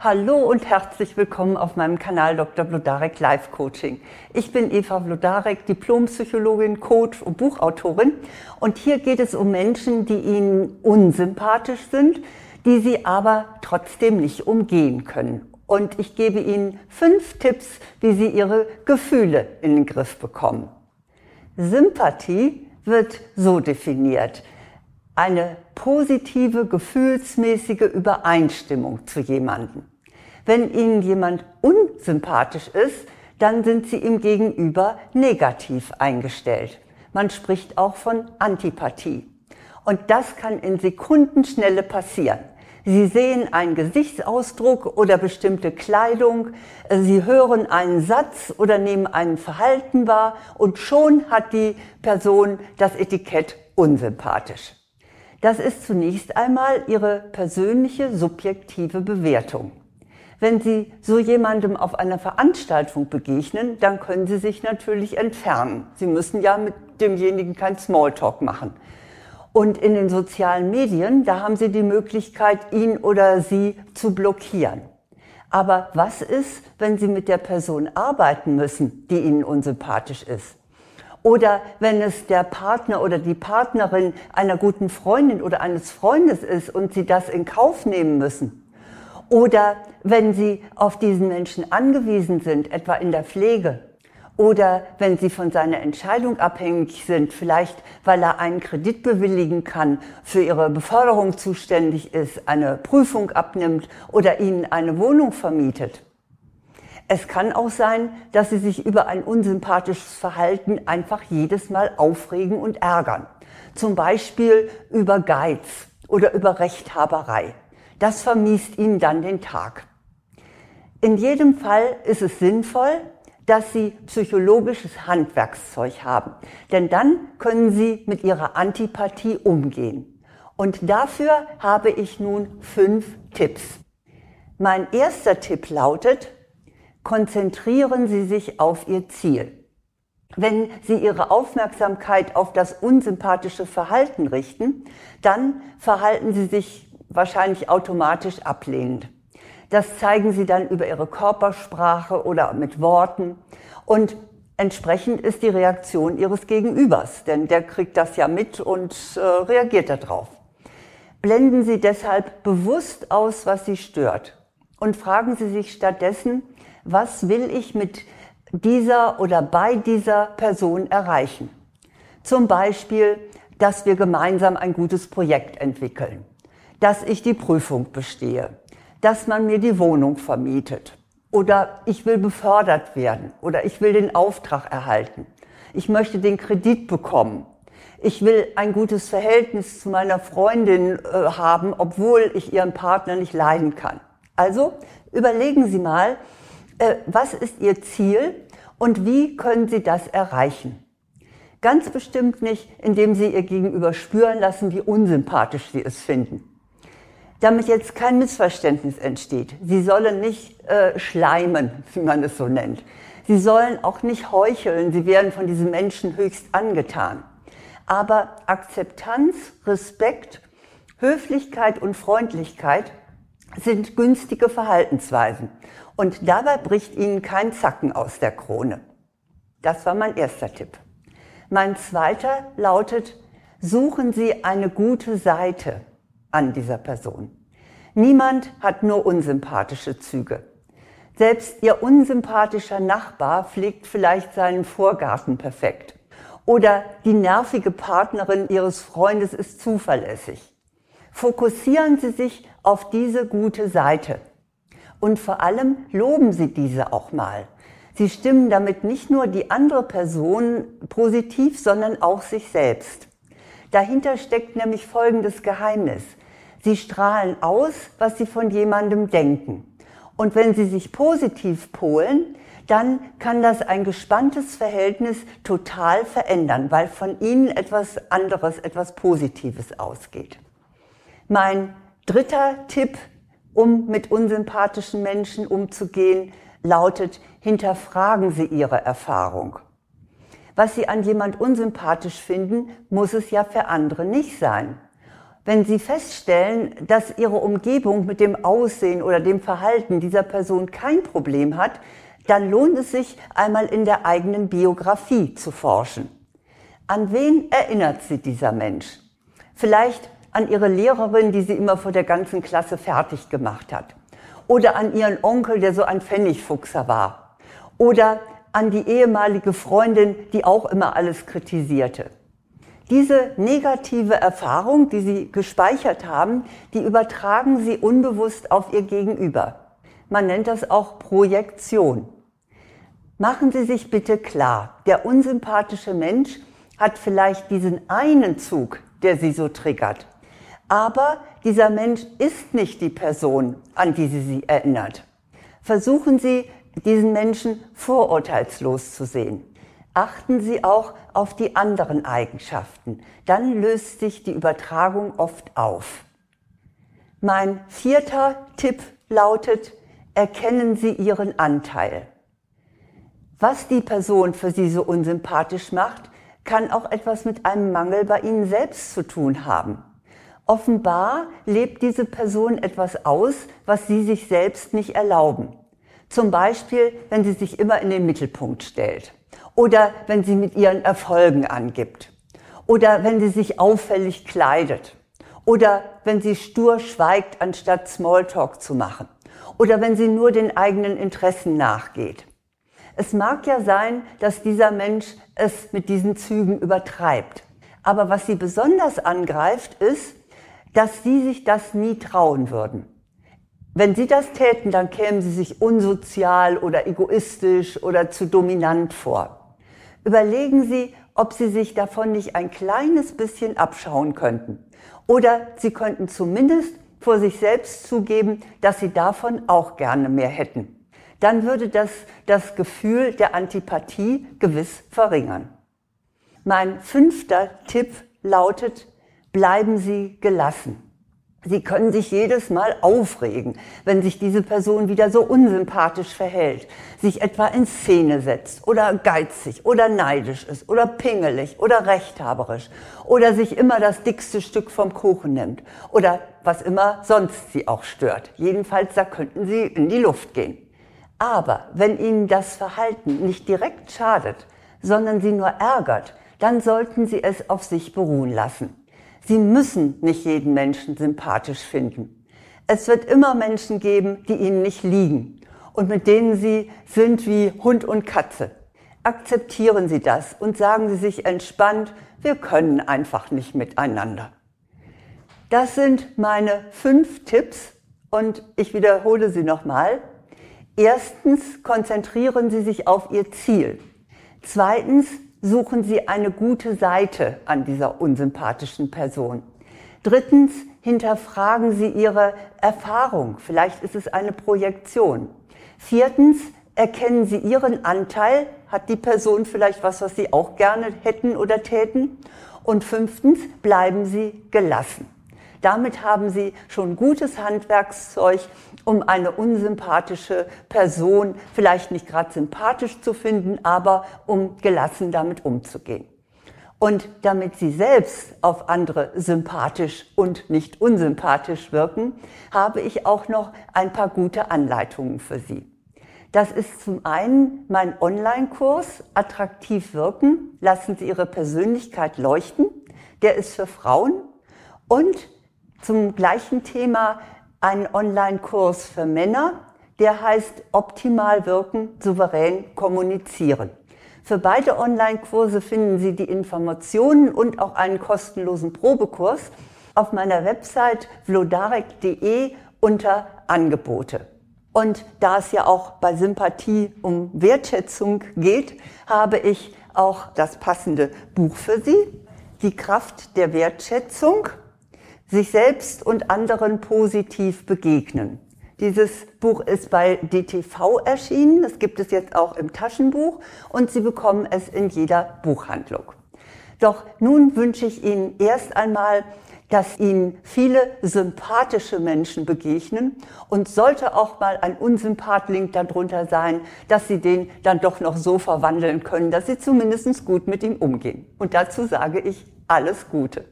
Hallo und herzlich willkommen auf meinem Kanal Dr. Blodarek Life Coaching. Ich bin Eva Blodarek, Diplompsychologin, Coach und Buchautorin. Und hier geht es um Menschen, die Ihnen unsympathisch sind, die Sie aber trotzdem nicht umgehen können. Und ich gebe Ihnen fünf Tipps, wie Sie Ihre Gefühle in den Griff bekommen. Sympathie wird so definiert eine positive, gefühlsmäßige Übereinstimmung zu jemandem. Wenn Ihnen jemand unsympathisch ist, dann sind Sie ihm gegenüber negativ eingestellt. Man spricht auch von Antipathie. Und das kann in Sekundenschnelle passieren. Sie sehen einen Gesichtsausdruck oder bestimmte Kleidung, Sie hören einen Satz oder nehmen ein Verhalten wahr und schon hat die Person das Etikett unsympathisch. Das ist zunächst einmal Ihre persönliche subjektive Bewertung. Wenn Sie so jemandem auf einer Veranstaltung begegnen, dann können Sie sich natürlich entfernen. Sie müssen ja mit demjenigen kein Smalltalk machen. Und in den sozialen Medien, da haben Sie die Möglichkeit, ihn oder sie zu blockieren. Aber was ist, wenn Sie mit der Person arbeiten müssen, die Ihnen unsympathisch ist? Oder wenn es der Partner oder die Partnerin einer guten Freundin oder eines Freundes ist und sie das in Kauf nehmen müssen. Oder wenn sie auf diesen Menschen angewiesen sind, etwa in der Pflege. Oder wenn sie von seiner Entscheidung abhängig sind, vielleicht weil er einen Kredit bewilligen kann, für ihre Beförderung zuständig ist, eine Prüfung abnimmt oder ihnen eine Wohnung vermietet. Es kann auch sein, dass sie sich über ein unsympathisches Verhalten einfach jedes Mal aufregen und ärgern. Zum Beispiel über Geiz oder über Rechthaberei. Das vermiest ihnen dann den Tag. In jedem Fall ist es sinnvoll, dass sie psychologisches Handwerkszeug haben. Denn dann können sie mit ihrer Antipathie umgehen. Und dafür habe ich nun fünf Tipps. Mein erster Tipp lautet, konzentrieren Sie sich auf Ihr Ziel. Wenn Sie Ihre Aufmerksamkeit auf das unsympathische Verhalten richten, dann verhalten Sie sich wahrscheinlich automatisch ablehnend. Das zeigen Sie dann über Ihre Körpersprache oder mit Worten. Und entsprechend ist die Reaktion Ihres Gegenübers, denn der kriegt das ja mit und äh, reagiert darauf. Blenden Sie deshalb bewusst aus, was Sie stört und fragen Sie sich stattdessen, was will ich mit dieser oder bei dieser Person erreichen. Zum Beispiel, dass wir gemeinsam ein gutes Projekt entwickeln, dass ich die Prüfung bestehe, dass man mir die Wohnung vermietet oder ich will befördert werden oder ich will den Auftrag erhalten. Ich möchte den Kredit bekommen. Ich will ein gutes Verhältnis zu meiner Freundin äh, haben, obwohl ich ihren Partner nicht leiden kann. Also überlegen Sie mal, was ist Ihr Ziel und wie können Sie das erreichen? Ganz bestimmt nicht, indem Sie Ihr Gegenüber spüren lassen, wie unsympathisch Sie es finden. Damit jetzt kein Missverständnis entsteht. Sie sollen nicht äh, schleimen, wie man es so nennt. Sie sollen auch nicht heucheln. Sie werden von diesen Menschen höchst angetan. Aber Akzeptanz, Respekt, Höflichkeit und Freundlichkeit sind günstige Verhaltensweisen. Und dabei bricht Ihnen kein Zacken aus der Krone. Das war mein erster Tipp. Mein zweiter lautet, suchen Sie eine gute Seite an dieser Person. Niemand hat nur unsympathische Züge. Selbst Ihr unsympathischer Nachbar pflegt vielleicht seinen Vorgarten perfekt. Oder die nervige Partnerin Ihres Freundes ist zuverlässig. Fokussieren Sie sich auf diese gute Seite. Und vor allem loben Sie diese auch mal. Sie stimmen damit nicht nur die andere Person positiv, sondern auch sich selbst. Dahinter steckt nämlich folgendes Geheimnis. Sie strahlen aus, was Sie von jemandem denken. Und wenn Sie sich positiv polen, dann kann das ein gespanntes Verhältnis total verändern, weil von Ihnen etwas anderes, etwas Positives ausgeht. Mein dritter Tipp um mit unsympathischen Menschen umzugehen, lautet, hinterfragen Sie Ihre Erfahrung. Was Sie an jemand unsympathisch finden, muss es ja für andere nicht sein. Wenn Sie feststellen, dass Ihre Umgebung mit dem Aussehen oder dem Verhalten dieser Person kein Problem hat, dann lohnt es sich, einmal in der eigenen Biografie zu forschen. An wen erinnert sie dieser Mensch? Vielleicht an ihre Lehrerin, die sie immer vor der ganzen Klasse fertig gemacht hat. Oder an ihren Onkel, der so ein Pfennigfuchser war. Oder an die ehemalige Freundin, die auch immer alles kritisierte. Diese negative Erfahrung, die Sie gespeichert haben, die übertragen Sie unbewusst auf Ihr Gegenüber. Man nennt das auch Projektion. Machen Sie sich bitte klar, der unsympathische Mensch hat vielleicht diesen einen Zug, der Sie so triggert. Aber dieser Mensch ist nicht die Person, an die Sie sie erinnert. Versuchen Sie, diesen Menschen vorurteilslos zu sehen achten Sie auch auf die anderen Eigenschaften. Dann löst sich die Übertragung oft auf. Mein vierter Tipp lautet, erkennen Sie Ihren Anteil. Was die Person für Sie so unsympathisch macht, kann auch etwas mit einem Mangel bei Ihnen selbst zu tun haben. Offenbar lebt diese Person etwas aus, was Sie sich selbst nicht erlauben. Zum Beispiel, wenn sie sich immer in den Mittelpunkt stellt oder wenn sie mit ihren Erfolgen angibt oder wenn sie sich auffällig kleidet oder wenn sie stur schweigt, anstatt Smalltalk zu machen oder wenn sie nur den eigenen Interessen nachgeht. Es mag ja sein, dass dieser Mensch es mit diesen Zügen übertreibt. Aber was sie besonders angreift, ist, dass sie sich das nie trauen würden. Wenn sie das täten, dann kämen sie sich unsozial oder egoistisch oder zu dominant vor. Überlegen Sie, ob Sie sich davon nicht ein kleines bisschen abschauen könnten. Oder Sie könnten zumindest vor sich selbst zugeben, dass Sie davon auch gerne mehr hätten. Dann würde das das Gefühl der Antipathie gewiss verringern. Mein fünfter Tipp lautet, bleiben Sie gelassen. Sie können sich jedes Mal aufregen, wenn sich diese Person wieder so unsympathisch verhält, sich etwa in Szene setzt oder geizig oder neidisch ist oder pingelig oder rechthaberisch oder sich immer das dickste Stück vom Kuchen nimmt oder was immer sonst sie auch stört. Jedenfalls, da könnten sie in die Luft gehen. Aber wenn Ihnen das Verhalten nicht direkt schadet, sondern Sie nur ärgert, dann sollten Sie es auf sich beruhen lassen. Sie müssen nicht jeden Menschen sympathisch finden. Es wird immer Menschen geben, die Ihnen nicht liegen und mit denen Sie sind wie Hund und Katze. Akzeptieren Sie das und sagen Sie sich entspannt, wir können einfach nicht miteinander. Das sind meine fünf Tipps und ich wiederhole sie nochmal. Erstens konzentrieren Sie sich auf Ihr Ziel. Zweitens suchen Sie eine gute Seite an dieser unsympathischen Person. Drittens, hinterfragen Sie Ihre Erfahrung. Vielleicht ist es eine Projektion. Viertens, erkennen Sie Ihren Anteil. Hat die Person vielleicht was, was Sie auch gerne hätten oder täten? Und fünftens, bleiben Sie gelassen. Damit haben Sie schon gutes Handwerkszeug, um eine unsympathische Person vielleicht nicht gerade sympathisch zu finden, aber um gelassen damit umzugehen. Und damit Sie selbst auf andere sympathisch und nicht unsympathisch wirken, habe ich auch noch ein paar gute Anleitungen für Sie. Das ist zum einen mein Online-Kurs Attraktiv wirken, lassen Sie Ihre Persönlichkeit leuchten. Der ist für Frauen und zum gleichen Thema einen Online-Kurs für Männer, der heißt Optimal wirken, souverän kommunizieren. Für beide Online-Kurse finden Sie die Informationen und auch einen kostenlosen Probekurs auf meiner Website vlodarek.de unter Angebote. Und da es ja auch bei Sympathie um Wertschätzung geht, habe ich auch das passende Buch für Sie, Die Kraft der Wertschätzung sich selbst und anderen positiv begegnen. Dieses Buch ist bei DTV erschienen, das gibt es jetzt auch im Taschenbuch und Sie bekommen es in jeder Buchhandlung. Doch nun wünsche ich Ihnen erst einmal, dass Ihnen viele sympathische Menschen begegnen und sollte auch mal ein Unsympathling darunter sein, dass Sie den dann doch noch so verwandeln können, dass Sie zumindest gut mit ihm umgehen. Und dazu sage ich alles Gute.